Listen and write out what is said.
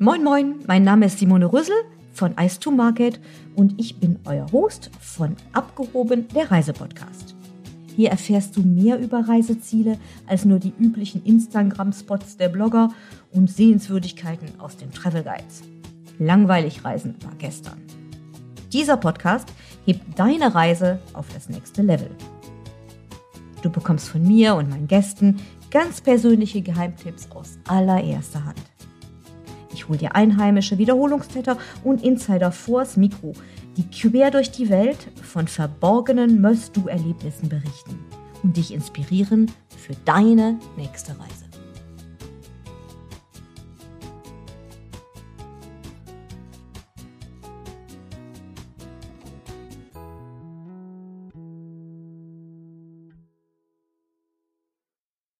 Moin Moin, mein Name ist Simone Rüssel von Ice to Market und ich bin euer Host von Abgehoben, der Reisepodcast. Hier erfährst du mehr über Reiseziele als nur die üblichen Instagram-Spots der Blogger und Sehenswürdigkeiten aus den Travel Guides. Langweilig reisen war gestern. Dieser Podcast hebt deine Reise auf das nächste Level. Du bekommst von mir und meinen Gästen ganz persönliche Geheimtipps aus allererster Hand. Ich dir einheimische Wiederholungstäter und Insider vors Mikro, die quer durch die Welt von verborgenen Must-Do-Erlebnissen berichten und dich inspirieren für deine nächste Reise.